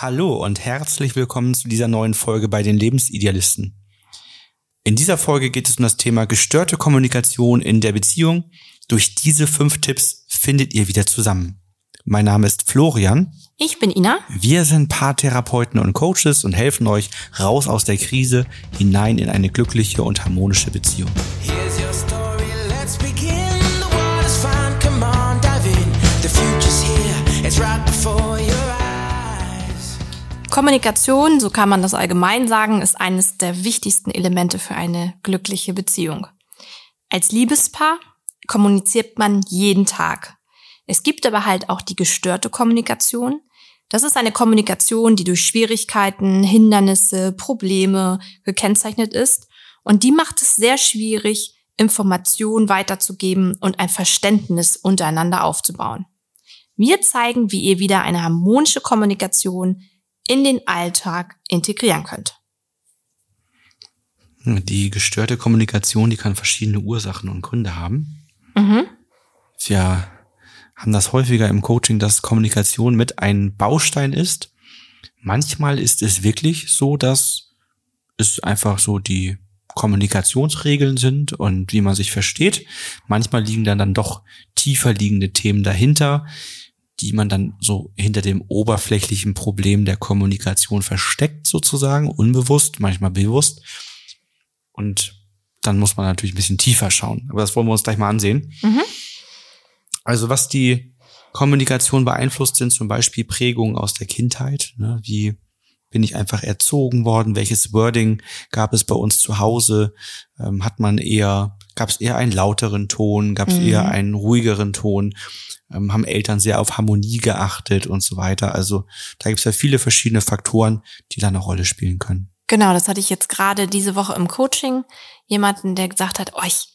Hallo und herzlich willkommen zu dieser neuen Folge bei den Lebensidealisten. In dieser Folge geht es um das Thema gestörte Kommunikation in der Beziehung. Durch diese fünf Tipps findet ihr wieder zusammen. Mein Name ist Florian. Ich bin Ina. Wir sind Paartherapeuten und Coaches und helfen euch raus aus der Krise hinein in eine glückliche und harmonische Beziehung. Kommunikation, so kann man das allgemein sagen, ist eines der wichtigsten Elemente für eine glückliche Beziehung. Als Liebespaar kommuniziert man jeden Tag. Es gibt aber halt auch die gestörte Kommunikation. Das ist eine Kommunikation, die durch Schwierigkeiten, Hindernisse, Probleme gekennzeichnet ist. Und die macht es sehr schwierig, Informationen weiterzugeben und ein Verständnis untereinander aufzubauen. Wir zeigen, wie ihr wieder eine harmonische Kommunikation in den Alltag integrieren könnt. Die gestörte Kommunikation, die kann verschiedene Ursachen und Gründe haben. Mhm. Wir haben das häufiger im Coaching, dass Kommunikation mit ein Baustein ist. Manchmal ist es wirklich so, dass es einfach so die Kommunikationsregeln sind und wie man sich versteht. Manchmal liegen dann dann doch tiefer liegende Themen dahinter, die man dann so hinter dem oberflächlichen Problem der Kommunikation versteckt sozusagen, unbewusst, manchmal bewusst. Und dann muss man natürlich ein bisschen tiefer schauen. Aber das wollen wir uns gleich mal ansehen. Mhm. Also was die Kommunikation beeinflusst, sind zum Beispiel Prägungen aus der Kindheit. Ne? Wie bin ich einfach erzogen worden? Welches Wording gab es bei uns zu Hause? Ähm, hat man eher, gab es eher einen lauteren Ton? Gab es Mhm. eher einen ruhigeren Ton? Ähm, haben Eltern sehr auf Harmonie geachtet und so weiter? Also da gibt es ja viele verschiedene Faktoren, die da eine Rolle spielen können. Genau, das hatte ich jetzt gerade diese Woche im Coaching. Jemanden, der gesagt hat, oh, ich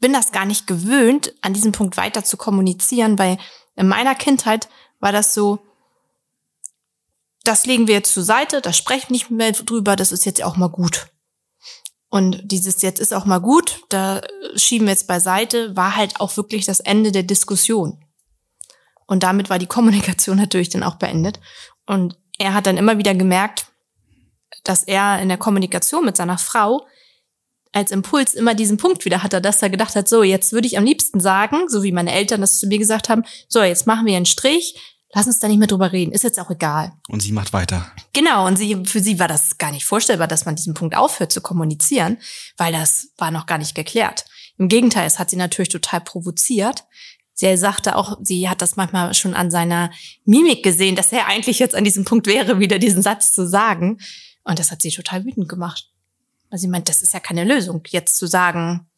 bin das gar nicht gewöhnt, an diesem Punkt weiter zu kommunizieren, weil in meiner Kindheit war das so, das legen wir jetzt zur Seite, da sprechen wir nicht mehr drüber, das ist jetzt auch mal gut. Und dieses jetzt ist auch mal gut, da schieben wir jetzt beiseite, war halt auch wirklich das Ende der Diskussion. Und damit war die Kommunikation natürlich dann auch beendet. Und er hat dann immer wieder gemerkt, dass er in der Kommunikation mit seiner Frau als Impuls immer diesen Punkt wieder hatte, dass er gedacht hat, so, jetzt würde ich am liebsten sagen, so wie meine Eltern das zu mir gesagt haben, so, jetzt machen wir einen Strich, lass uns da nicht mehr drüber reden, ist jetzt auch egal. Und sie macht weiter. Genau, und sie, für sie war das gar nicht vorstellbar, dass man diesen Punkt aufhört zu kommunizieren, weil das war noch gar nicht geklärt. Im Gegenteil, es hat sie natürlich total provoziert. Sie sagte auch, sie hat das manchmal schon an seiner Mimik gesehen, dass er eigentlich jetzt an diesem Punkt wäre, wieder diesen Satz zu sagen. Und das hat sie total wütend gemacht. Weil sie meint, das ist ja keine Lösung, jetzt zu sagen,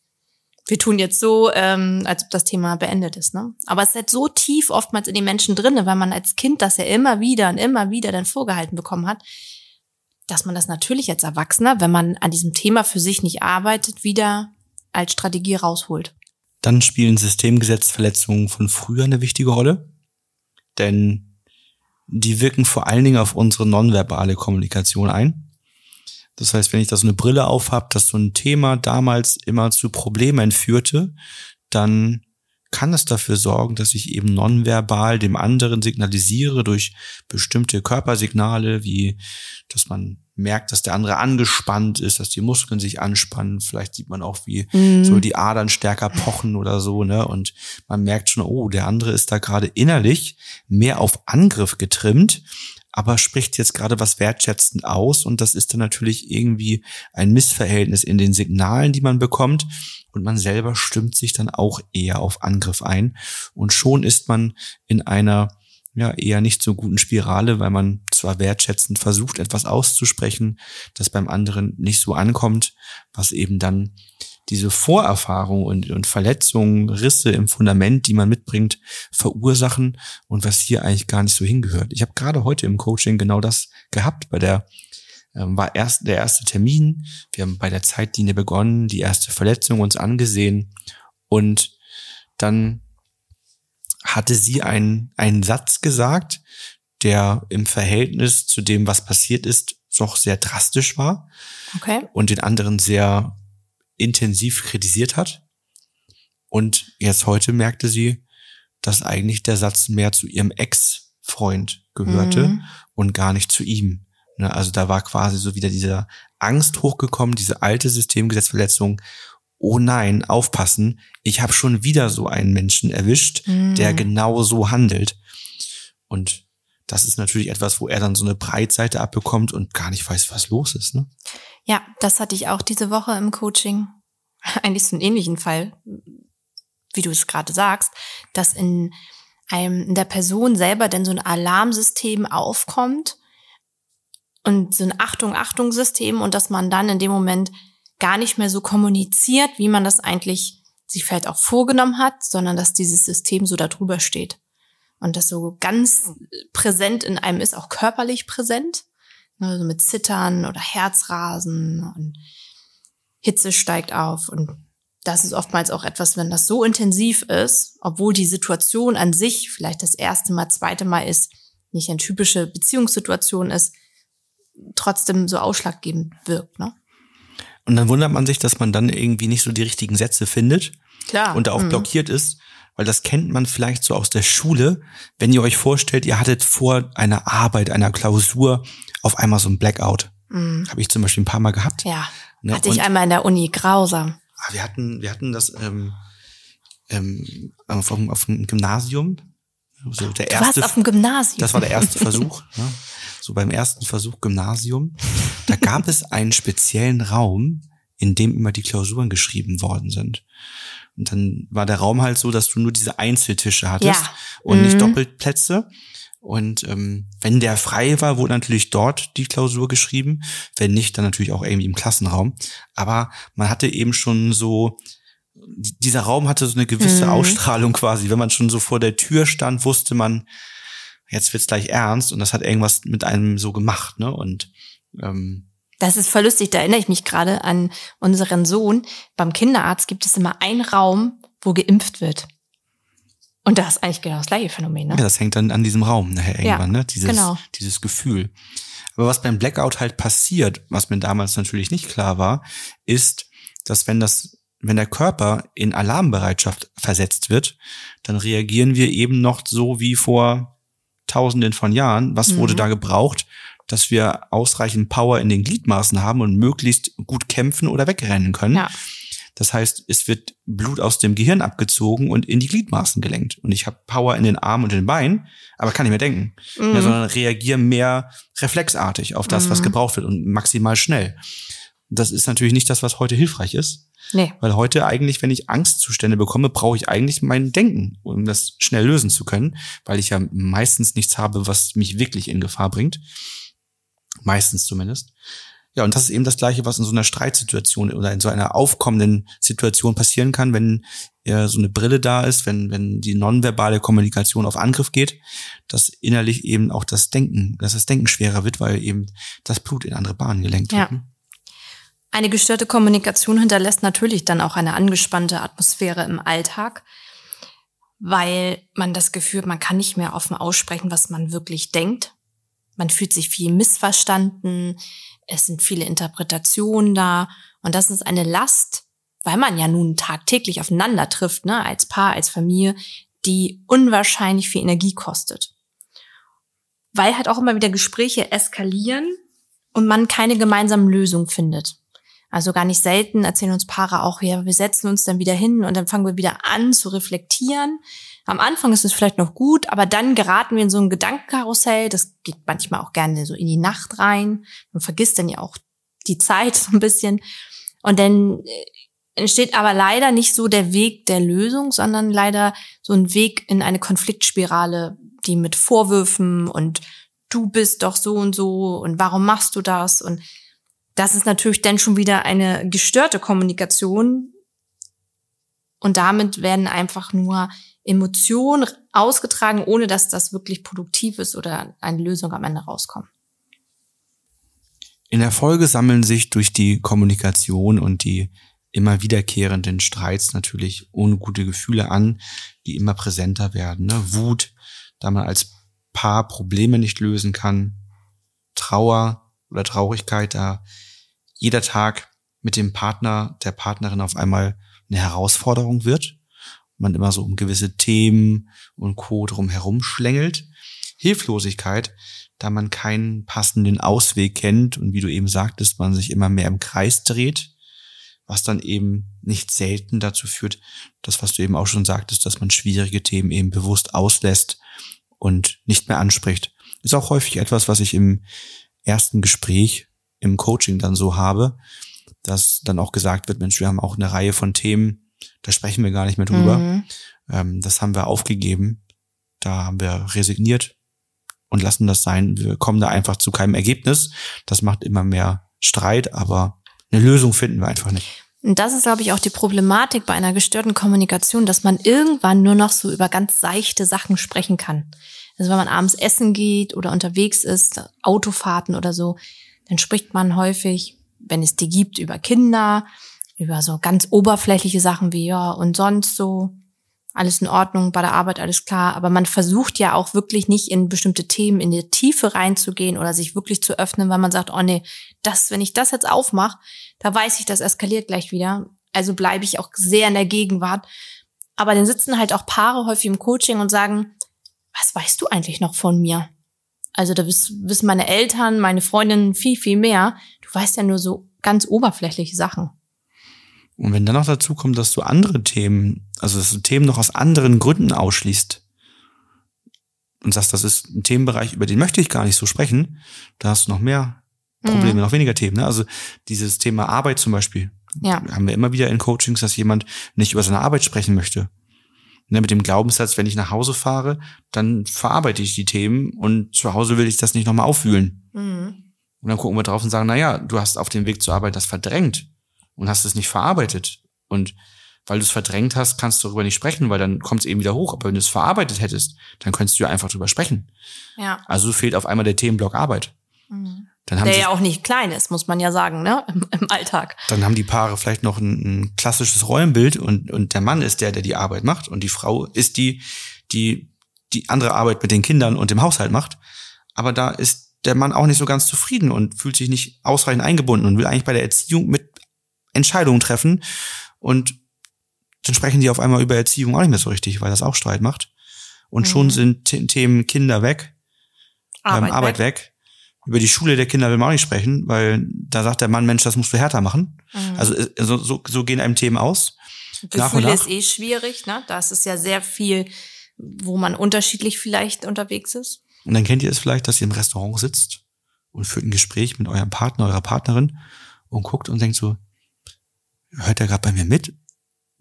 wir tun jetzt so, ähm, als ob das Thema beendet ist. Ne? Aber es ist halt so tief oftmals in den Menschen drinne, weil man als Kind das ja immer wieder und immer wieder dann vorgehalten bekommen hat, dass man das natürlich als Erwachsener, wenn man an diesem Thema für sich nicht arbeitet, wieder als Strategie rausholt. Dann spielen Systemgesetzverletzungen von früher eine wichtige Rolle, denn die wirken vor allen Dingen auf unsere nonverbale Kommunikation ein. Das heißt, wenn ich da so eine Brille aufhab, dass so ein Thema damals immer zu Problemen führte, dann kann es dafür sorgen, dass ich eben nonverbal dem anderen signalisiere durch bestimmte Körpersignale, wie dass man merkt, dass der andere angespannt ist, dass die Muskeln sich anspannen. Vielleicht sieht man auch, wie Mhm. so die Adern stärker pochen oder so, ne? Und man merkt schon, oh, der andere ist da gerade innerlich mehr auf Angriff getrimmt, aber spricht jetzt gerade was wertschätzend aus und das ist dann natürlich irgendwie ein Missverhältnis in den Signalen, die man bekommt und man selber stimmt sich dann auch eher auf Angriff ein und schon ist man in einer ja eher nicht so guten Spirale, weil man zwar wertschätzend versucht, etwas auszusprechen, das beim anderen nicht so ankommt, was eben dann diese Vorerfahrung und, und Verletzungen, Risse im Fundament, die man mitbringt, verursachen und was hier eigentlich gar nicht so hingehört. Ich habe gerade heute im Coaching genau das gehabt. Bei der ähm, war erst der erste Termin. Wir haben bei der Zeitlinie begonnen, die erste Verletzung uns angesehen und dann hatte sie einen, einen Satz gesagt, der im Verhältnis zu dem, was passiert ist, doch sehr drastisch war Okay. und den anderen sehr intensiv kritisiert hat. Und jetzt heute merkte sie, dass eigentlich der Satz mehr zu ihrem Ex-Freund gehörte Mhm. und gar nicht zu ihm. Ne, also da war quasi so wieder diese Angst hochgekommen, diese alte Systemgesetzverletzung. Oh nein, aufpassen, ich habe schon wieder so einen Menschen erwischt, Mhm. der genau so handelt. Und das ist natürlich etwas, wo er dann so eine Breitseite abbekommt und gar nicht weiß, was los ist. Ne? Ja, das hatte ich auch diese Woche im Coaching. Eigentlich so einen ähnlichen Fall, wie du es gerade sagst, dass in einem, in der Person selber denn so ein Alarmsystem aufkommt und so ein Achtung, Achtung-System und dass man dann in dem Moment gar nicht mehr so kommuniziert, wie man das eigentlich sich vielleicht auch vorgenommen hat, sondern dass dieses System so darüber steht. Und das so ganz präsent in einem ist, auch körperlich präsent. Also mit Zittern oder Herzrasen und Hitze steigt auf. Und das ist oftmals auch etwas, wenn das so intensiv ist, obwohl die Situation an sich vielleicht das erste Mal, zweite Mal ist, nicht eine typische Beziehungssituation ist, trotzdem so ausschlaggebend wirkt. Ne? Und dann wundert man sich, dass man dann irgendwie nicht so die richtigen Sätze findet Klar. und da auch Mhm. blockiert ist, weil das kennt man vielleicht so aus der Schule, wenn ihr euch vorstellt, ihr hattet vor einer Arbeit, einer Klausur auf einmal so ein Blackout. Mhm. Habe ich zum Beispiel ein paar Mal gehabt. Ja, Ne? hatte Und- ich einmal in der Uni, grausam. Ah, wir hatten, wir hatten das ähm, ähm, auf, dem- auf dem Gymnasium. So der Du warst erste, auf dem Gymnasium. das war der erste Versuch. Ne? So beim ersten Versuch Gymnasium, da gab es einen speziellen Raum, in dem immer die Klausuren geschrieben worden sind. Und dann war der Raum halt so, dass du nur diese Einzeltische hattest Ja. und nicht Mhm. Doppelplätze. Und ähm, wenn der frei war, wurde natürlich dort die Klausur geschrieben. Wenn nicht, dann natürlich auch irgendwie im Klassenraum. Aber man hatte eben schon so, die- dieser Raum hatte so eine gewisse Mhm. Ausstrahlung quasi. Wenn man schon so vor der Tür stand, wusste man, jetzt wird's gleich ernst. Und das hat irgendwas mit einem so gemacht. Ne? Und ähm, Das ist voll lustig, da erinnere ich mich gerade an unseren Sohn. Beim Kinderarzt gibt es immer einen Raum, wo geimpft wird. Und das ist eigentlich genau das gleiche Phänomen, ne? Ja, das hängt dann an diesem Raum nachher Ja, irgendwann, ne? Dieses, genau. dieses Gefühl. Aber was beim Blackout halt passiert, was mir damals natürlich nicht klar war, ist, dass wenn das, wenn der Körper in Alarmbereitschaft versetzt wird, dann reagieren wir eben noch so wie vor Tausenden von Jahren. Was Mhm. wurde da gebraucht? Dass wir ausreichend Power in den Gliedmaßen haben und möglichst gut kämpfen oder wegrennen können. Ja. Das heißt, es wird Blut aus dem Gehirn abgezogen und in die Gliedmaßen gelenkt. Und ich habe Power in den Armen und den Beinen, aber kann nicht mehr denken, Mhm. ja, sondern reagiere mehr reflexartig auf das, was Mhm. gebraucht wird und maximal schnell. Das ist natürlich nicht das, was heute hilfreich ist, Nee. weil heute eigentlich, wenn ich Angstzustände bekomme, brauche ich eigentlich mein Denken, um das schnell lösen zu können, weil ich ja meistens nichts habe, was mich wirklich in Gefahr bringt. Meistens zumindest. Ja, und das ist eben das Gleiche, was in so einer Streitsituation oder in so einer aufkommenden Situation passieren kann, wenn ja, so eine Brille da ist, wenn, wenn die nonverbale Kommunikation auf Angriff geht, dass innerlich eben auch das Denken, dass das Denken schwerer wird, weil eben das Blut in andere Bahnen gelenkt Ja. wird. ne? Eine gestörte Kommunikation hinterlässt natürlich dann auch eine angespannte Atmosphäre im Alltag, weil man das Gefühl, man kann nicht mehr offen aussprechen, was man wirklich denkt. Man fühlt sich viel missverstanden, es sind viele Interpretationen da und das ist eine Last, weil man ja nun tagtäglich aufeinander trifft, ne, als Paar, als Familie, die unwahrscheinlich viel Energie kostet. Weil halt auch immer wieder Gespräche eskalieren und man keine gemeinsamen Lösungen findet. Also gar nicht selten erzählen uns Paare auch, ja, wir setzen uns dann wieder hin und dann fangen wir wieder an zu reflektieren. Am Anfang ist es vielleicht noch gut, aber dann geraten wir in so ein Gedankenkarussell. Das geht manchmal auch gerne so in die Nacht rein. Man vergisst dann ja auch die Zeit so ein bisschen. Und dann äh, entsteht aber leider nicht so der Weg der Lösung, sondern leider so ein Weg in eine Konfliktspirale, die mit Vorwürfen und du bist doch so und so und warum machst du das und das ist natürlich dann schon wieder eine gestörte Kommunikation und damit werden einfach nur Emotionen ausgetragen, ohne dass das wirklich produktiv ist oder eine Lösung am Ende rauskommt. In der Folge sammeln sich durch die Kommunikation und die immer wiederkehrenden Streits natürlich ungute Gefühle an, die immer präsenter werden. Ne? Wut, da man als Paar Probleme nicht lösen kann, Trauer oder Traurigkeit, da jeder Tag mit dem Partner, der Partnerin auf einmal eine Herausforderung wird. Man immer so um gewisse Themen und Co. drum schlängelt. Hilflosigkeit, da man keinen passenden Ausweg kennt und wie du eben sagtest, man sich immer mehr im Kreis dreht, was dann eben nicht selten dazu führt, das, was du eben auch schon sagtest, dass man schwierige Themen eben bewusst auslässt und nicht mehr anspricht. Ist auch häufig etwas, was ich im ersten Gespräch im Coaching dann so habe, dass dann auch gesagt wird, Mensch, wir haben auch eine Reihe von Themen, da sprechen wir gar nicht mehr drüber. Mhm. Ähm, das haben wir aufgegeben. Da haben wir resigniert und lassen das sein. Wir kommen da einfach zu keinem Ergebnis. Das macht immer mehr Streit, aber eine Lösung finden wir einfach nicht. Und das ist, glaube ich, auch die Problematik bei einer gestörten Kommunikation, dass man irgendwann nur noch so über ganz seichte Sachen sprechen kann. Also wenn man abends essen geht oder unterwegs ist, Autofahrten oder so, dann spricht man häufig, wenn es die gibt, über Kinder, über so ganz oberflächliche Sachen wie ja und sonst so. Alles in Ordnung, bei der Arbeit alles klar. Aber man versucht ja auch wirklich nicht in bestimmte Themen in die Tiefe reinzugehen oder sich wirklich zu öffnen, weil man sagt, oh nee, das, wenn ich das jetzt aufmache, da weiß ich, das eskaliert gleich wieder. Also bleibe ich auch sehr in der Gegenwart. Aber dann sitzen halt auch Paare häufig im Coaching und sagen, was weißt du eigentlich noch von mir? Also da wiss- wissen meine Eltern, meine Freundinnen viel, viel mehr. Du weißt ja nur so ganz oberflächliche Sachen. Und wenn dann noch dazu kommt, dass du andere Themen, also dass du Themen noch aus anderen Gründen ausschließt und sagst, das ist ein Themenbereich, über den möchte ich gar nicht so sprechen, da hast du noch mehr Probleme, Mhm. noch weniger Themen. Ne? Also dieses Thema Arbeit zum Beispiel, Ja. haben wir immer wieder in Coachings, dass jemand nicht über seine Arbeit sprechen möchte. Ne, mit dem Glaubenssatz, wenn ich nach Hause fahre, dann verarbeite ich die Themen und zu Hause will ich das nicht nochmal aufwühlen. Mhm. Und dann gucken wir drauf und sagen, na ja, du hast auf dem Weg zur Arbeit das verdrängt und hast es nicht verarbeitet. Und weil du es verdrängt hast, kannst du darüber nicht sprechen, weil dann kommt es eben wieder hoch. Aber wenn du es verarbeitet hättest, dann könntest du ja einfach drüber sprechen. Ja. Also fehlt auf einmal der Themenblock Arbeit. Mhm. Dann haben, Der sie, ja auch nicht klein ist, muss man ja sagen, ne? Im, im Alltag. dann haben die Paare vielleicht noch ein, ein klassisches Rollenbild und, und der Mann ist der, der die Arbeit macht und die Frau ist die, die die andere Arbeit mit den Kindern und dem Haushalt macht. Aber da ist der Mann auch nicht so ganz zufrieden und fühlt sich nicht ausreichend eingebunden und will eigentlich bei der Erziehung mit Entscheidungen treffen. Und dann sprechen die auf einmal über Erziehung auch nicht mehr so richtig, weil das auch Streit macht. Und schon Mhm. sind The- Themen Kinder weg, Arbeit, ähm, Arbeit weg. Über die Schule der Kinder will man auch nicht sprechen, weil da sagt der Mann, Mensch, das musst du härter machen. Mhm. Also äh, so, so, so gehen einem Themen aus. Gefühle nach. ist eh schwierig, ne? Da ist es ja sehr viel, wo man unterschiedlich vielleicht unterwegs ist. Und dann kennt ihr es vielleicht, dass ihr im Restaurant sitzt und führt ein Gespräch mit eurem Partner, eurer Partnerin und guckt und denkt so, hört er gerade bei mir mit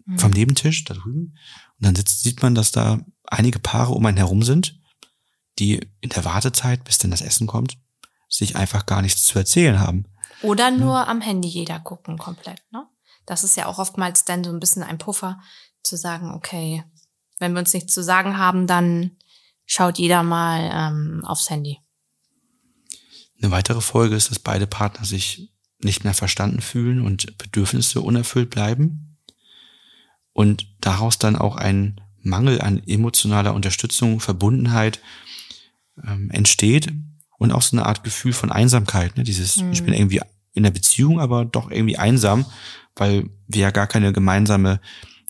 Mhm. vom Nebentisch da drüben? Und dann sitzt, sieht man, dass da einige Paare um einen herum sind, die in der Wartezeit, bis denn das Essen kommt, sich einfach gar nichts zu erzählen haben. Oder nur am Handy jeder gucken komplett, ne? Das ist ja auch oftmals dann so ein bisschen ein Puffer, zu sagen, okay, wenn wir uns nichts zu sagen haben, dann schaut jeder mal ähm, aufs Handy. Eine weitere Folge ist, dass beide Partner sich nicht mehr verstanden fühlen und Bedürfnisse unerfüllt bleiben und daraus dann auch ein Mangel an emotionaler Unterstützung, Verbundenheit ähm, entsteht und auch so eine Art Gefühl von Einsamkeit. Ne? Dieses, Mhm. ich bin irgendwie in der Beziehung, aber doch irgendwie einsam, weil wir ja gar keine gemeinsame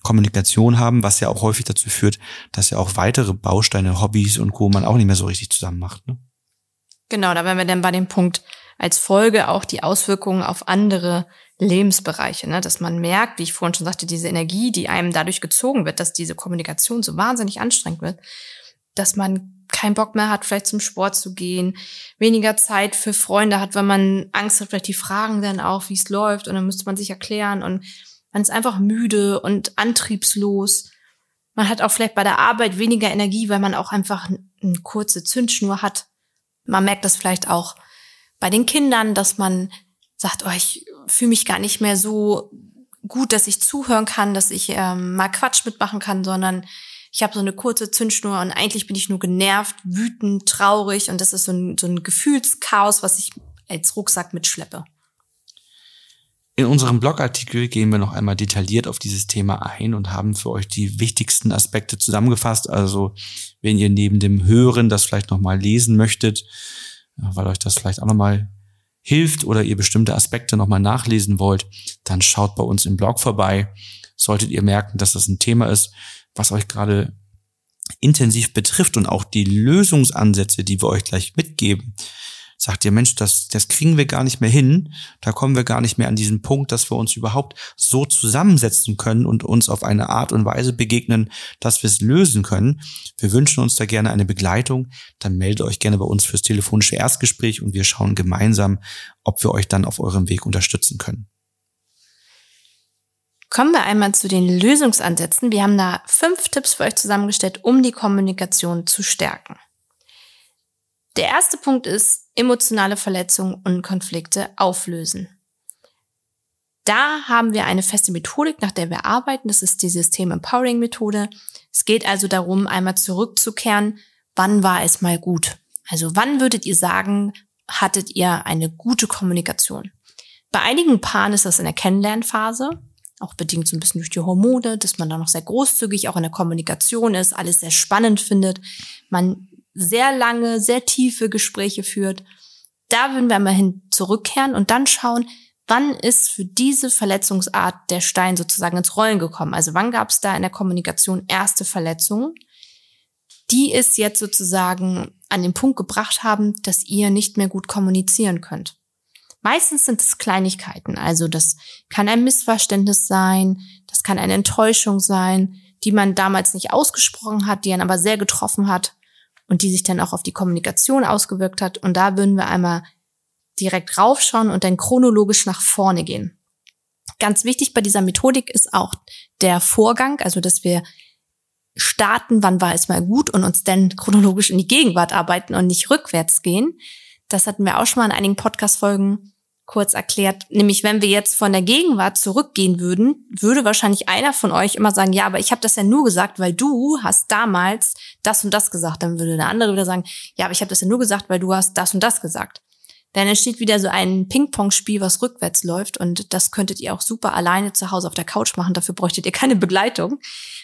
Kommunikation haben, was ja auch häufig dazu führt, dass ja auch weitere Bausteine, Hobbys und Co. man auch nicht mehr so richtig zusammen macht. Ne? Genau, da wären wir dann bei dem Punkt als Folge auch die Auswirkungen auf andere Lebensbereiche, ne? dass man merkt, wie ich vorhin schon sagte, diese Energie, die einem dadurch gezogen wird, dass diese Kommunikation so wahnsinnig anstrengend wird, dass man keinen Bock mehr hat, vielleicht zum Sport zu gehen, weniger Zeit für Freunde hat, weil man Angst hat, vielleicht die fragen dann auch, wie es läuft und dann müsste man sich erklären und man ist einfach müde und antriebslos. Man hat auch vielleicht bei der Arbeit weniger Energie, weil man auch einfach eine kurze Zündschnur hat. Man merkt das vielleicht auch bei den Kindern, dass man sagt, oh, ich fühle mich gar nicht mehr so gut, dass ich zuhören kann, dass ich ähm, mal Quatsch mitmachen kann, sondern ich habe so eine kurze Zündschnur und eigentlich bin ich nur genervt, wütend, traurig und das ist so ein, so ein Gefühlschaos, was ich als Rucksack mitschleppe. In unserem Blogartikel gehen wir noch einmal detailliert auf dieses Thema ein und haben für euch die wichtigsten Aspekte zusammengefasst. Also wenn ihr neben dem Hören das vielleicht nochmal lesen möchtet, weil euch das vielleicht auch nochmal hilft oder ihr bestimmte Aspekte nochmal nachlesen wollt, dann schaut bei uns im Blog vorbei. Solltet ihr merken, dass das ein Thema ist, was euch gerade intensiv betrifft und auch die Lösungsansätze, die wir euch gleich mitgeben, sagt ihr, Mensch, das, das kriegen wir gar nicht mehr hin. Da kommen wir gar nicht mehr an diesen Punkt, dass wir uns überhaupt so zusammensetzen können und uns auf eine Art und Weise begegnen, dass wir es lösen können. Wir wünschen uns da gerne eine Begleitung. Dann meldet euch gerne bei uns fürs telefonische Erstgespräch und wir schauen gemeinsam, ob wir euch dann auf eurem Weg unterstützen können. Kommen wir einmal zu den Lösungsansätzen. Wir haben da fünf Tipps für euch zusammengestellt, um die Kommunikation zu stärken. Der erste Punkt ist emotionale Verletzungen und Konflikte auflösen. Da haben wir eine feste Methodik, nach der wir arbeiten. Das ist die System Empowering Methode. Es geht also darum, einmal zurückzukehren. Wann war es mal gut? Also wann würdet ihr sagen, hattet ihr eine gute Kommunikation? Bei einigen Paaren ist das in der Kennenlernphase, auch bedingt so ein bisschen durch die Hormone, dass man da noch sehr großzügig auch in der Kommunikation ist, alles sehr spannend findet. Man sehr lange, sehr tiefe Gespräche führt. Da würden wir mal hin zurückkehren und dann schauen, wann ist für diese Verletzungsart der Stein sozusagen ins Rollen gekommen? Also wann gab es da in der Kommunikation erste Verletzungen, die es jetzt sozusagen an den Punkt gebracht haben, dass ihr nicht mehr gut kommunizieren könnt. Meistens sind es Kleinigkeiten, also das kann ein Missverständnis sein, das kann eine Enttäuschung sein, die man damals nicht ausgesprochen hat, die einen aber sehr getroffen hat und die sich dann auch auf die Kommunikation ausgewirkt hat. Und da würden wir einmal direkt raufschauen und dann chronologisch nach vorne gehen. Ganz wichtig bei dieser Methodik ist auch der Vorgang, also dass wir starten, wann war es mal gut und uns dann chronologisch in die Gegenwart arbeiten und nicht rückwärts gehen. Das hatten wir auch schon mal in einigen Podcast-Folgen kurz erklärt. Nämlich, wenn wir jetzt von der Gegenwart zurückgehen würden, würde wahrscheinlich einer von euch immer sagen, ja, aber ich habe das ja nur gesagt, weil du hast damals das und das gesagt. Dann würde der andere wieder sagen, ja, aber ich habe das ja nur gesagt, weil du hast das und das gesagt. Dann entsteht wieder so ein Ping-Pong-Spiel, was rückwärts läuft. Und das könntet ihr auch super alleine zu Hause auf der Couch machen. Dafür bräuchtet ihr keine Begleitung.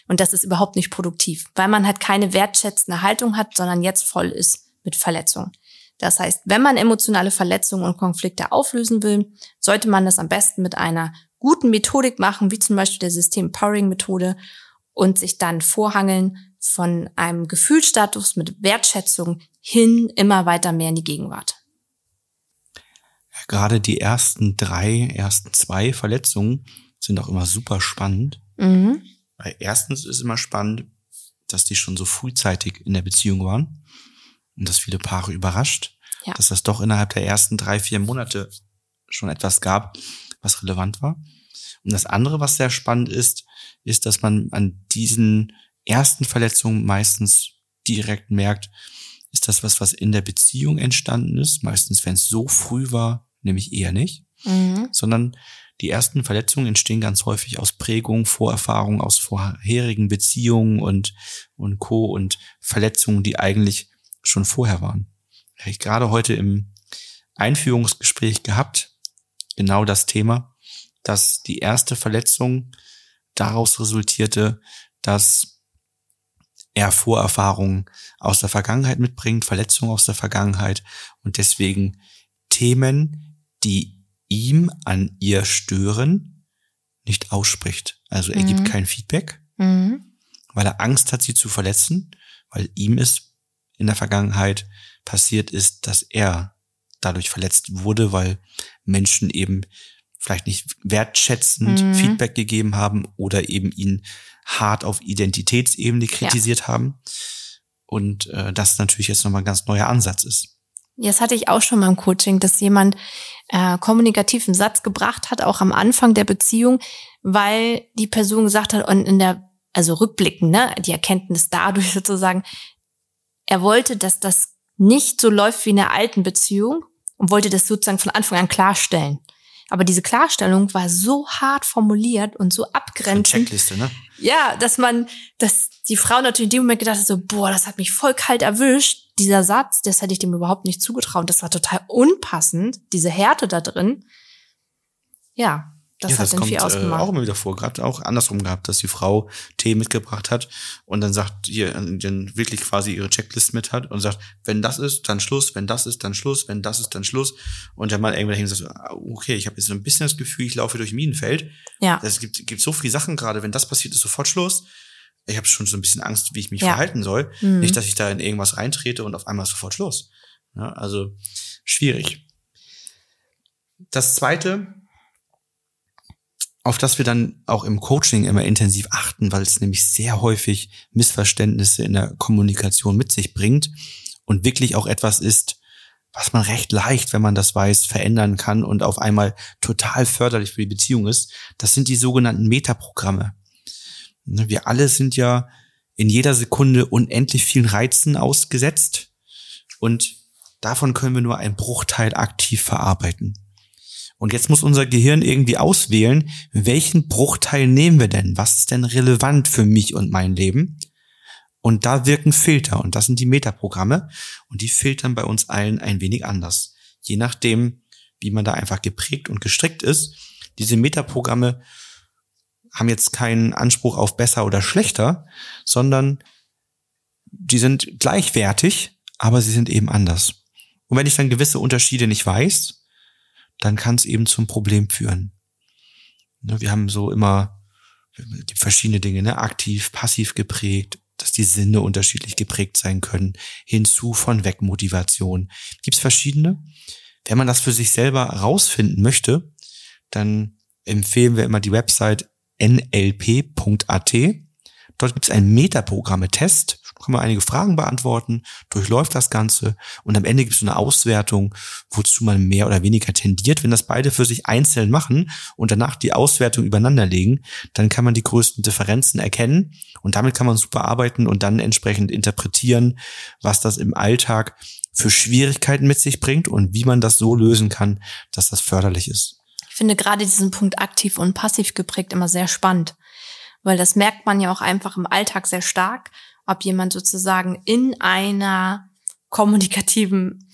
Und das ist überhaupt nicht produktiv, weil man halt keine wertschätzende Haltung hat, sondern jetzt voll ist mit Verletzung. Das heißt, wenn man emotionale Verletzungen und Konflikte auflösen will, sollte man das am besten mit einer guten Methodik machen, wie zum Beispiel der System Powering Methode und sich dann vorhangeln von einem Gefühlsstatus mit Wertschätzung hin immer weiter mehr in die Gegenwart. Gerade die ersten drei, ersten zwei Verletzungen sind auch immer super spannend. Mhm. Weil erstens ist immer spannend, dass die schon so frühzeitig in der Beziehung waren und das viele Paare überrascht, Ja. dass das doch innerhalb der ersten drei, vier Monate schon etwas gab, was relevant war. Und das andere, was sehr spannend ist, ist, dass man an diesen ersten Verletzungen meistens direkt merkt, ist das was, was in der Beziehung entstanden ist. Meistens, wenn es so früh war, nämlich eher nicht, Mhm. sondern die ersten Verletzungen entstehen ganz häufig aus Prägung, Vorerfahrung, aus vorherigen Beziehungen und, und Co. und Verletzungen, die eigentlich schon vorher waren. Habe ich gerade heute im Einführungsgespräch gehabt, genau das Thema, dass die erste Verletzung daraus resultierte, dass er Vorerfahrungen aus der Vergangenheit mitbringt, Verletzungen aus der Vergangenheit und deswegen Themen, die ihm an ihr stören, nicht ausspricht. Also er Mhm. gibt kein Feedback, Mhm. weil er Angst hat, sie zu verletzen, weil ihm es in der Vergangenheit passiert ist, dass er dadurch verletzt wurde, weil Menschen eben vielleicht nicht wertschätzend Mhm. Feedback gegeben haben oder eben ihn hart auf Identitätsebene kritisiert haben. Und äh, das natürlich jetzt nochmal ein ganz neuer Ansatz ist. Ja, Das hatte ich auch schon mal im Coaching, dass jemand äh, kommunikativ einen Satz gebracht hat, auch am Anfang der Beziehung, weil die Person gesagt hat, und in der, also rückblickend, ne, die Erkenntnis dadurch sozusagen, er wollte, dass das nicht so läuft wie in der alten Beziehung und wollte das sozusagen von Anfang an klarstellen. Aber diese Klarstellung war so hart formuliert und so Eine abgrenzend, Checkliste, ne? ja, dass man, dass die Frau natürlich in dem Moment gedacht hat, so, boah, das hat mich voll kalt erwischt. Dieser Satz, das hätte ich dem überhaupt nicht zugetraut. Das war total unpassend, diese Härte da drin. Ja, das ja, hat das dann kommt viel äh, ausgemacht. auch immer wieder vor. Gerade auch andersrum gehabt, dass die Frau Tee mitgebracht hat und dann sagt, hier, äh, dann wirklich quasi ihre Checklist mit hat und sagt, wenn das ist, dann Schluss, wenn das ist, dann Schluss, wenn das ist, dann Schluss. Und der Mann irgendwann hin sagt, ah, okay, ich habe jetzt so ein bisschen das Gefühl, ich laufe durch Minenfeld. ja, Es gibt, gibt so viele Sachen gerade, wenn das passiert, ist sofort Schluss. ich habe schon so ein bisschen Angst, wie ich mich Ja. verhalten soll. Mhm. Nicht, dass ich da in irgendwas reintrete und auf einmal ist sofort Schluss. Ja, also schwierig. Das zweite, auf das wir dann auch im Coaching immer intensiv achten, weil es nämlich sehr häufig Missverständnisse in der Kommunikation mit sich bringt und wirklich auch etwas ist, was man recht leicht, wenn man das weiß, verändern kann und auf einmal total förderlich für die Beziehung ist. Das sind die sogenannten Metaprogramme. Ne, Wir alle sind ja in jeder Sekunde unendlich vielen Reizen ausgesetzt und davon können wir nur einen Bruchteil aktiv verarbeiten. Und jetzt muss unser Gehirn irgendwie auswählen, welchen Bruchteil nehmen wir denn? Was ist denn relevant für mich und mein Leben? Und da wirken Filter und das sind die Metaprogramme und die filtern bei uns allen ein wenig anders. Je nachdem, wie man da einfach geprägt und gestrickt ist. Diese Metaprogramme haben jetzt keinen Anspruch auf besser oder schlechter, sondern die sind gleichwertig, aber sie sind eben anders. Und wenn ich dann gewisse Unterschiede nicht weiß, dann kann es eben zum Problem führen. Ne, Wir haben so immer die verschiedene Dinge, ne? aktiv, passiv geprägt, dass die Sinne unterschiedlich geprägt sein können, hinzu von Wegmotivation. Gibt es verschiedene? Wenn man das für sich selber rausfinden möchte, dann empfehlen wir immer die Website nlp.at. Dort gibt es einen Metaprogramme-Test, kann man einige Fragen beantworten, durchläuft das Ganze und am Ende gibt es eine Auswertung, wozu man mehr oder weniger tendiert. Wenn das beide für sich einzeln machen und danach die Auswertung übereinander legen, dann kann man die größten Differenzen erkennen und damit kann man super arbeiten und dann entsprechend interpretieren, was das im Alltag für Schwierigkeiten mit sich bringt und wie man das so lösen kann, dass das förderlich ist. Ich finde gerade diesen Punkt aktiv und passiv geprägt immer sehr spannend, weil das merkt man ja auch einfach im Alltag sehr stark, ob jemand sozusagen in einer kommunikativen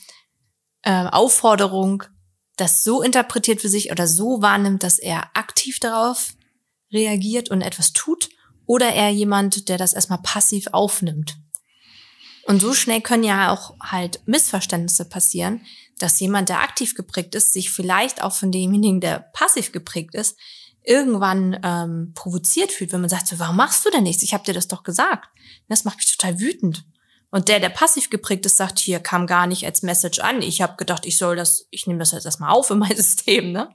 äh, Aufforderung das so interpretiert für sich oder so wahrnimmt, dass er aktiv darauf reagiert und etwas tut, oder er jemand, der das erstmal passiv aufnimmt. Und so schnell können ja auch halt Missverständnisse passieren, dass jemand, der aktiv geprägt ist, sich vielleicht auch von demjenigen, der passiv geprägt ist, irgendwann ähm, provoziert fühlt, wenn man sagt, so, warum machst du denn nichts? Ich habe dir das doch gesagt. Das macht mich total wütend. Und der, der passiv geprägt ist, sagt, hier kam gar nicht als Message an. Ich habe gedacht, ich soll das, ich nehme das jetzt erstmal auf in mein System, ne?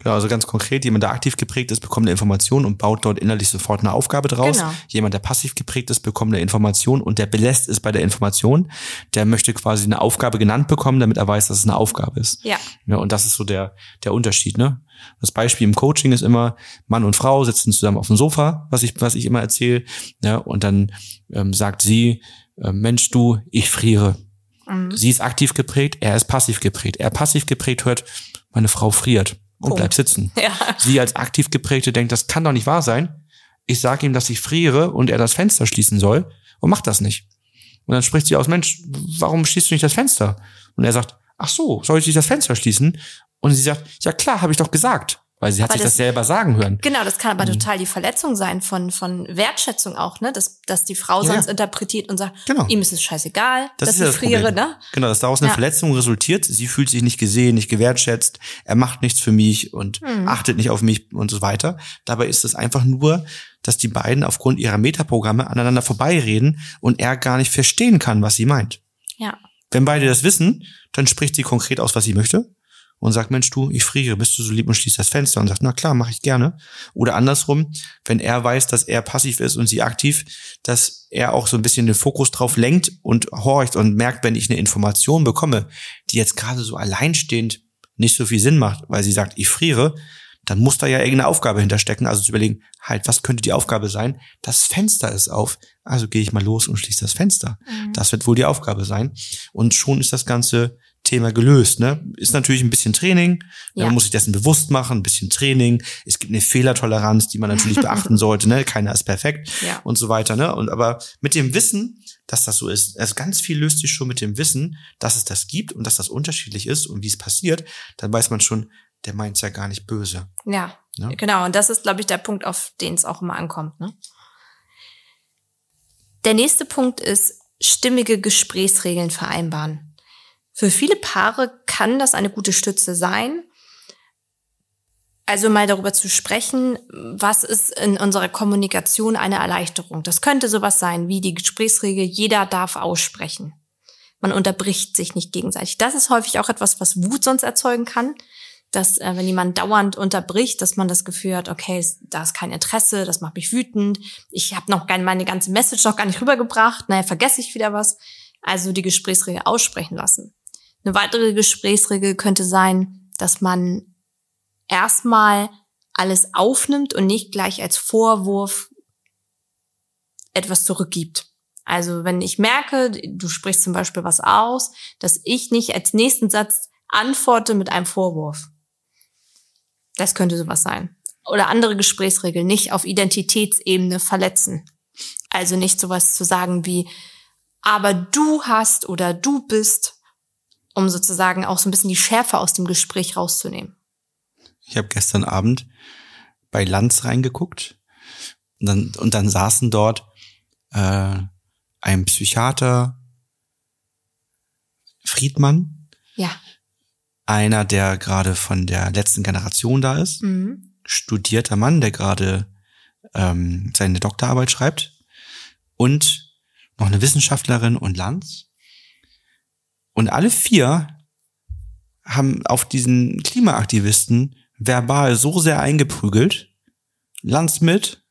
Genau, also ganz konkret, jemand, der aktiv geprägt ist, bekommt eine Information und baut dort innerlich sofort eine Aufgabe draus. Genau. Jemand, der passiv geprägt ist, bekommt eine Information und der belässt es bei der Information. Der möchte quasi eine Aufgabe genannt bekommen, damit er weiß, dass es eine Aufgabe ist. Ja. Ja, und das ist so der, der Unterschied, ne? Das Beispiel im Coaching ist immer, Mann und Frau sitzen zusammen auf dem Sofa, was ich, was ich immer erzähle, ja, und dann ähm, sagt sie, äh, Mensch, du, ich friere. Mhm. Sie ist aktiv geprägt, er ist passiv geprägt. Er passiv geprägt hört, meine Frau friert und Punkt. bleibt sitzen. Ja. Sie als aktiv geprägte denkt, das kann doch nicht wahr sein. Ich sage ihm, dass ich friere und er das Fenster schließen soll und macht das nicht. Und dann spricht sie aus, Mensch, warum schließt du nicht das Fenster? Und er sagt, ach so, soll ich nicht das Fenster schließen? Und sie sagt, ja klar, habe ich doch gesagt. Weil sie hat Aber sich das, das- selber sagen hören. Genau, das kann aber Mhm. total die Verletzung sein von, von Wertschätzung auch, ne? Dass, dass die Frau Ja, sonst ja. interpretiert und sagt, Genau. ihm ist es scheißegal, Das dass ich das friere, Problem. ne? Genau, dass daraus eine Ja. Verletzung resultiert. Sie fühlt sich nicht gesehen, nicht gewertschätzt. Er macht nichts für mich und Mhm. achtet nicht auf mich und so weiter. Dabei ist es einfach nur, dass die beiden aufgrund ihrer Metaprogramme aneinander vorbeireden und er gar nicht verstehen kann, was sie meint. Ja. Wenn beide das wissen, dann spricht sie konkret aus, was sie möchte und sagt, Mensch, du, ich friere, bist du so lieb und schließt das Fenster und sagt, na klar, mache ich gerne. Oder andersrum, wenn er weiß, dass er passiv ist und sie aktiv, dass er auch so ein bisschen den Fokus drauf lenkt und horcht und merkt, wenn ich eine Information bekomme, die jetzt gerade so alleinstehend nicht so viel Sinn macht, weil sie sagt, ich friere, dann muss da ja irgendeine Aufgabe hinterstecken. Also zu überlegen, halt, was könnte die Aufgabe sein? Das Fenster ist auf, also gehe ich mal los und schließe das Fenster. Mhm. Das wird wohl die Aufgabe sein. Und schon ist das ganze Thema gelöst. Ne? Ist natürlich ein bisschen Training. Ja. Man muss sich dessen bewusst machen, ein bisschen Training. Es gibt eine Fehlertoleranz, die man natürlich beachten sollte. Ne? Keiner ist perfekt Ja. und so weiter. Ne? Und aber mit dem Wissen, dass das so ist, also ganz viel löst sich schon mit dem Wissen, dass es das gibt und dass das unterschiedlich ist und wie es passiert, dann weiß man schon, der meint's ja gar nicht böse. Ja, Ja. genau. Und das ist, glaube ich, der Punkt, auf den es auch immer ankommt. Ne? Der nächste Punkt ist stimmige Gesprächsregeln vereinbaren. Für viele Paare kann das eine gute Stütze sein. Also mal darüber zu sprechen, was ist in unserer Kommunikation eine Erleichterung. Das könnte sowas sein wie die Gesprächsregel, jeder darf aussprechen. Man unterbricht sich nicht gegenseitig. Das ist häufig auch etwas, was Wut sonst erzeugen kann. Dass, äh, wenn jemand dauernd unterbricht, dass man das Gefühl hat, okay, da ist kein Interesse, das macht mich wütend. Ich habe noch gar, meine ganze Message noch gar nicht rübergebracht. Naja, vergesse ich wieder was. Also die Gesprächsregel aussprechen lassen. Eine weitere Gesprächsregel könnte sein, dass man erstmal alles aufnimmt und nicht gleich als Vorwurf etwas zurückgibt. Also wenn ich merke, du sprichst zum Beispiel was aus, dass ich nicht als nächsten Satz antworte mit einem Vorwurf. Das könnte sowas sein. Oder andere Gesprächsregeln nicht auf Identitätsebene verletzen. Also nicht sowas zu sagen wie, aber du hast oder du bist, um sozusagen auch so ein bisschen die Schärfe aus dem Gespräch rauszunehmen. Ich habe gestern Abend bei Lanz reingeguckt und dann, und dann saßen dort äh, ein Psychiater, Friedmann, Ja. einer, der gerade von der letzten Generation da ist, Mhm. studierter Mann, der gerade ähm, seine Doktorarbeit schreibt und noch eine Wissenschaftlerin und Lanz. Und alle vier haben auf diesen Klimaaktivisten verbal so sehr eingeprügelt. Lanz mit,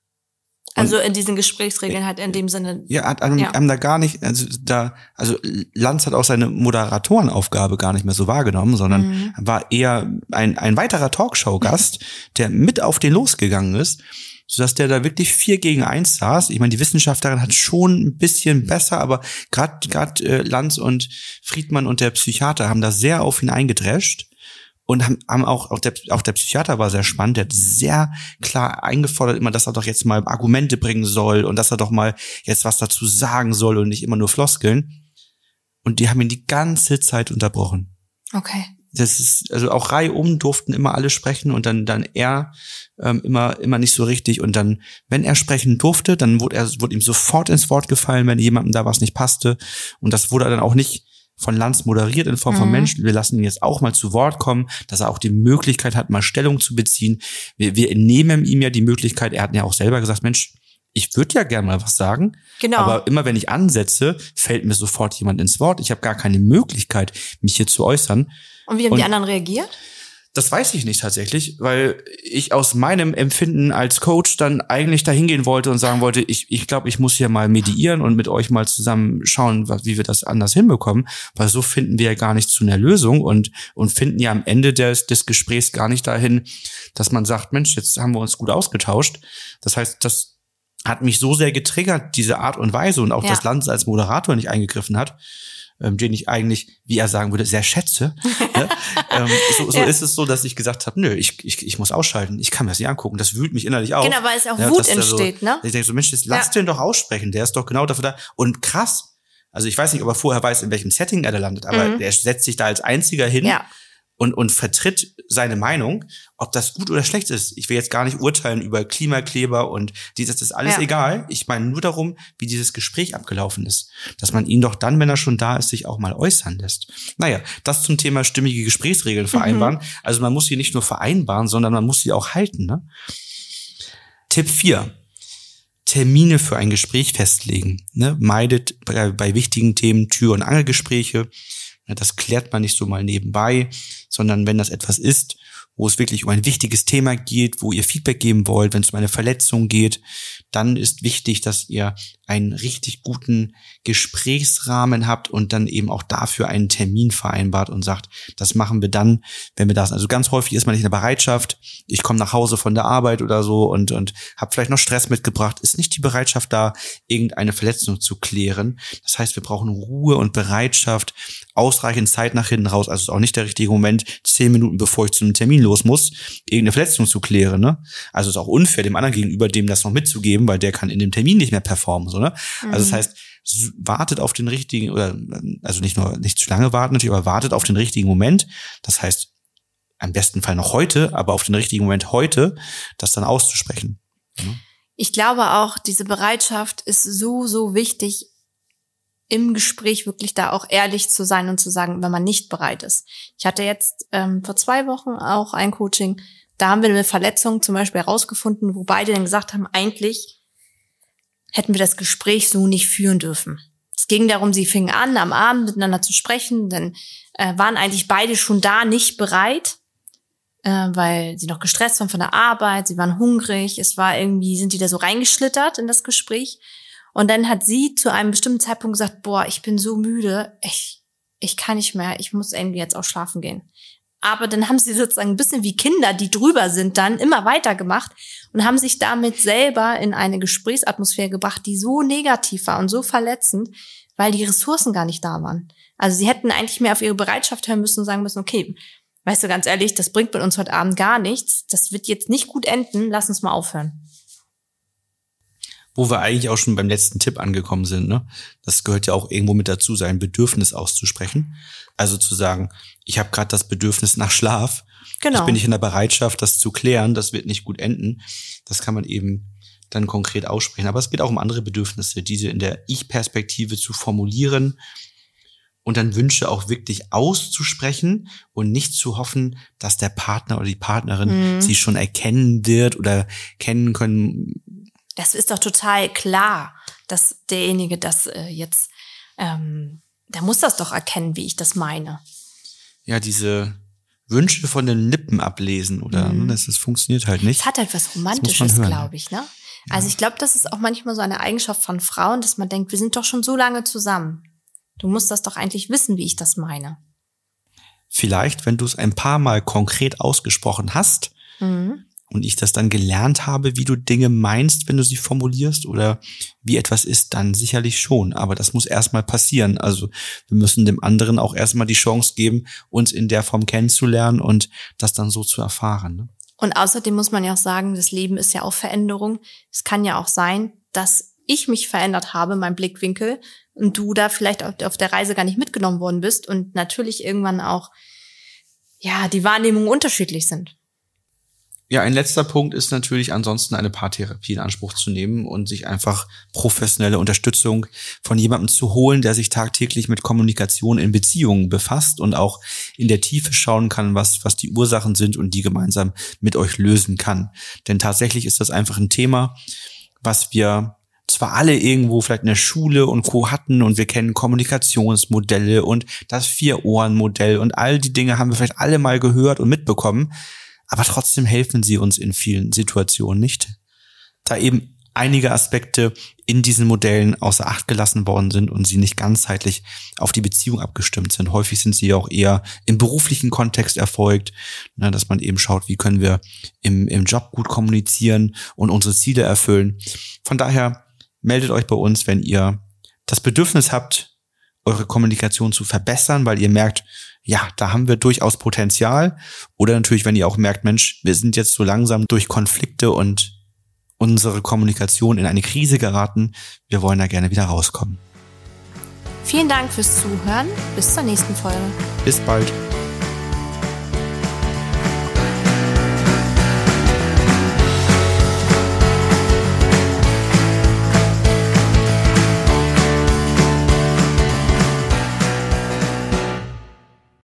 Also in diesen Gesprächsregeln halt in dem Sinne. ja, hat, haben, Ja. haben da gar nicht, also da, also Lanz hat auch seine Moderatorenaufgabe gar nicht mehr so wahrgenommen, sondern Mhm. war eher ein, ein weiterer Talkshow-Gast, der mit auf den losgegangen ist, sodass der da wirklich vier gegen eins saß. Ich meine, die Wissenschaftlerin hat schon ein bisschen besser, aber gerade gerade äh, Lanz und Friedmann und der Psychiater haben da sehr auf ihn eingedrescht und haben, haben auch, auch der, auch der Psychiater war sehr spannend, der hat sehr klar eingefordert immer, dass er doch jetzt mal Argumente bringen soll und dass er doch mal jetzt was dazu sagen soll und nicht immer nur Floskeln. Und die haben ihn die ganze Zeit unterbrochen. Okay. Das ist, also auch reihum durften immer alle sprechen und dann, dann er ähm, immer, immer nicht so richtig. Und dann, wenn er sprechen durfte, dann wurde er, wurde ihm sofort ins Wort gefallen, wenn jemandem da was nicht passte. Und das wurde dann auch nicht von Lanz moderiert in Form von Mhm. Menschen. Wir lassen ihn jetzt auch mal zu Wort kommen, dass er auch die Möglichkeit hat, mal Stellung zu beziehen. Wir, wir nehmen ihm ja die Möglichkeit, er hat ja auch selber gesagt, Mensch, ich würde ja gern mal was sagen, Genau. aber immer wenn ich ansetze, fällt mir sofort jemand ins Wort. Ich habe gar keine Möglichkeit, mich hier zu äußern. und wie haben und- die anderen reagiert? Das weiß ich nicht tatsächlich, weil ich aus meinem Empfinden als Coach dann eigentlich da hingehen wollte und sagen wollte, ich, ich glaube, ich muss hier mal mediieren und mit euch mal zusammen schauen, wie wir das anders hinbekommen, weil so finden wir ja gar nicht zu einer Lösung und, und finden ja am Ende des, des Gesprächs gar nicht dahin, dass man sagt, Mensch, jetzt haben wir uns gut ausgetauscht. Das heißt, das hat mich so sehr getriggert, diese Art und Weise und auch, Ja. dass Lanz als Moderator nicht eingegriffen hat, ähm, den ich eigentlich, wie er sagen würde, sehr schätze. ne? ähm, so so Ja. ist es so, dass ich gesagt habe, nö, ich, ich, ich muss ausschalten, ich kann mir das nicht angucken, das wühlt mich innerlich auf. Genau, weil es auch Ja, Wut entsteht, so, ne? Ich denke so, Mensch, jetzt lass Ja. den doch aussprechen, der ist doch genau dafür da. Und krass, also ich weiß nicht, ob er vorher weiß, in welchem Setting er da landet, aber Mhm. der setzt sich da als einziger hin Ja. Und, und vertritt seine Meinung, ob das gut oder schlecht ist. Ich will jetzt gar nicht urteilen über Klimakleber und dieses, das ist alles Ja. egal. Ich meine nur darum, wie dieses Gespräch abgelaufen ist. Dass man ihn doch dann, wenn er schon da ist, sich auch mal äußern lässt. Naja, das zum Thema stimmige Mhm. Gesprächsregeln vereinbaren. Also man muss sie nicht nur vereinbaren, sondern man muss sie auch halten. Ne? Tipp 4. Termine für ein Gespräch festlegen. Ne? Meidet bei, bei wichtigen Themen Tür- und Angelgespräche. Das klärt man nicht so mal nebenbei, sondern wenn das etwas ist, wo es wirklich um ein wichtiges Thema geht, wo ihr Feedback geben wollt, wenn es um eine Verletzung geht, dann ist wichtig, dass ihr einen richtig guten Gesprächsrahmen habt und dann eben auch dafür einen Termin vereinbart und sagt, das machen wir dann, wenn wir das. Also ganz häufig ist man nicht in der Bereitschaft, ich komme nach Hause von der Arbeit oder so und und habe vielleicht noch Stress mitgebracht, ist nicht die Bereitschaft da, irgendeine Verletzung zu klären. Das heißt, wir brauchen Ruhe und Bereitschaft, ausreichend Zeit nach hinten raus. Also ist auch nicht der richtige Moment, zehn Minuten bevor ich zu einem Termin los muss, irgendeine Verletzung zu klären. Ne? Also ist auch unfair dem anderen gegenüber, dem das noch mitzugeben, weil der kann in dem Termin nicht mehr performen. So, ne? Also das heißt, s- wartet auf den richtigen oder also nicht nur nicht zu lange warten, natürlich, aber wartet auf den richtigen Moment. Das heißt, am besten Fall noch heute, aber auf den richtigen Moment heute, das dann auszusprechen. Ich glaube auch, diese Bereitschaft ist so, so wichtig, im Gespräch wirklich da auch ehrlich zu sein und zu sagen, wenn man nicht bereit ist. Ich hatte jetzt ähm, vor zwei Wochen auch ein Coaching, da haben wir eine Verletzung zum Beispiel herausgefunden, wo beide dann gesagt haben, eigentlich hätten wir das Gespräch so nicht führen dürfen. Es ging darum, sie fingen an, am Abend miteinander zu sprechen, dann äh, waren eigentlich beide schon da nicht bereit, äh, weil sie noch gestresst waren von der Arbeit, sie waren hungrig, es war irgendwie, sind die da so reingeschlittert in das Gespräch. Und dann hat sie zu einem bestimmten Zeitpunkt gesagt, boah, ich bin so müde, ich, ich kann nicht mehr, ich muss irgendwie jetzt auch schlafen gehen. Aber dann haben sie sozusagen ein bisschen wie Kinder, die drüber sind, dann immer weitergemacht und haben sich damit selber in eine Gesprächsatmosphäre gebracht, die so negativ war und so verletzend, weil die Ressourcen gar nicht da waren. Also sie hätten eigentlich mehr auf ihre Bereitschaft hören müssen und sagen müssen, okay, weißt du ganz ehrlich, das bringt mit uns heute Abend gar nichts. Das wird jetzt nicht gut enden. Lass uns mal aufhören wo wir eigentlich auch schon beim letzten Tipp angekommen sind. Ne? Das gehört ja auch irgendwo mit dazu, sein Bedürfnis auszusprechen. Also zu sagen, ich habe gerade das Bedürfnis nach Schlaf. Genau. Ich bin nicht in der Bereitschaft, das zu klären. Das wird nicht gut enden. Das kann man eben dann konkret aussprechen. Aber es geht auch um andere Bedürfnisse, diese in der Ich-Perspektive zu formulieren und dann Wünsche auch wirklich auszusprechen und nicht zu hoffen, dass der Partner oder die Partnerin mhm. sie schon erkennen wird oder kennen können, das ist doch total klar, dass derjenige das äh, jetzt, ähm, der muss das doch erkennen, wie ich das meine. Ja, diese Wünsche von den Lippen ablesen oder mhm. das, das funktioniert halt nicht. Es hat halt was Romantisches, glaube ich, ne? Also ich glaube, das ist auch manchmal so eine Eigenschaft von Frauen, dass man denkt, wir sind doch schon so lange zusammen. Du musst das doch eigentlich wissen, wie ich das meine. Vielleicht, wenn du es ein paar Mal konkret ausgesprochen hast, mhm und ich das dann gelernt habe, wie du Dinge meinst, wenn du sie formulierst oder wie etwas ist, dann sicherlich schon. Aber das muss erstmal passieren. Also wir müssen dem anderen auch erstmal die Chance geben, uns in der Form kennenzulernen und das dann so zu erfahren. Ne? Und außerdem muss man ja auch sagen, das Leben ist ja auch Veränderung. Es kann ja auch sein, dass ich mich verändert habe, mein Blickwinkel, und du da vielleicht auf der Reise gar nicht mitgenommen worden bist und natürlich irgendwann auch, ja, die Wahrnehmungen unterschiedlich sind. Ja, ein letzter Punkt ist natürlich ansonsten eine Paartherapie in Anspruch zu nehmen und sich einfach professionelle Unterstützung von jemandem zu holen, der sich tagtäglich mit Kommunikation in Beziehungen befasst und auch in der Tiefe schauen kann, was, was die Ursachen sind und die gemeinsam mit euch lösen kann. Denn tatsächlich ist das einfach ein Thema, was wir zwar alle irgendwo vielleicht in der Schule und Co. hatten und wir kennen Kommunikationsmodelle und das Vier-Ohren-Modell und all die Dinge haben wir vielleicht alle mal gehört und mitbekommen, aber trotzdem helfen sie uns in vielen Situationen nicht. Da eben einige Aspekte in diesen Modellen außer Acht gelassen worden sind und sie nicht ganzheitlich auf die Beziehung abgestimmt sind. Häufig sind sie auch eher im beruflichen Kontext erfolgt, ne, dass man eben schaut, wie können wir im, im Job gut kommunizieren und unsere Ziele erfüllen. Von daher meldet euch bei uns, wenn ihr das Bedürfnis habt, eure Kommunikation zu verbessern, weil ihr merkt, ja, da haben wir durchaus Potenzial. Oder natürlich, wenn ihr auch merkt, Mensch, wir sind jetzt so langsam durch Konflikte und unsere Kommunikation in eine Krise geraten. Wir wollen da gerne wieder rauskommen. Vielen Dank fürs Zuhören. Bis zur nächsten Folge. Bis bald.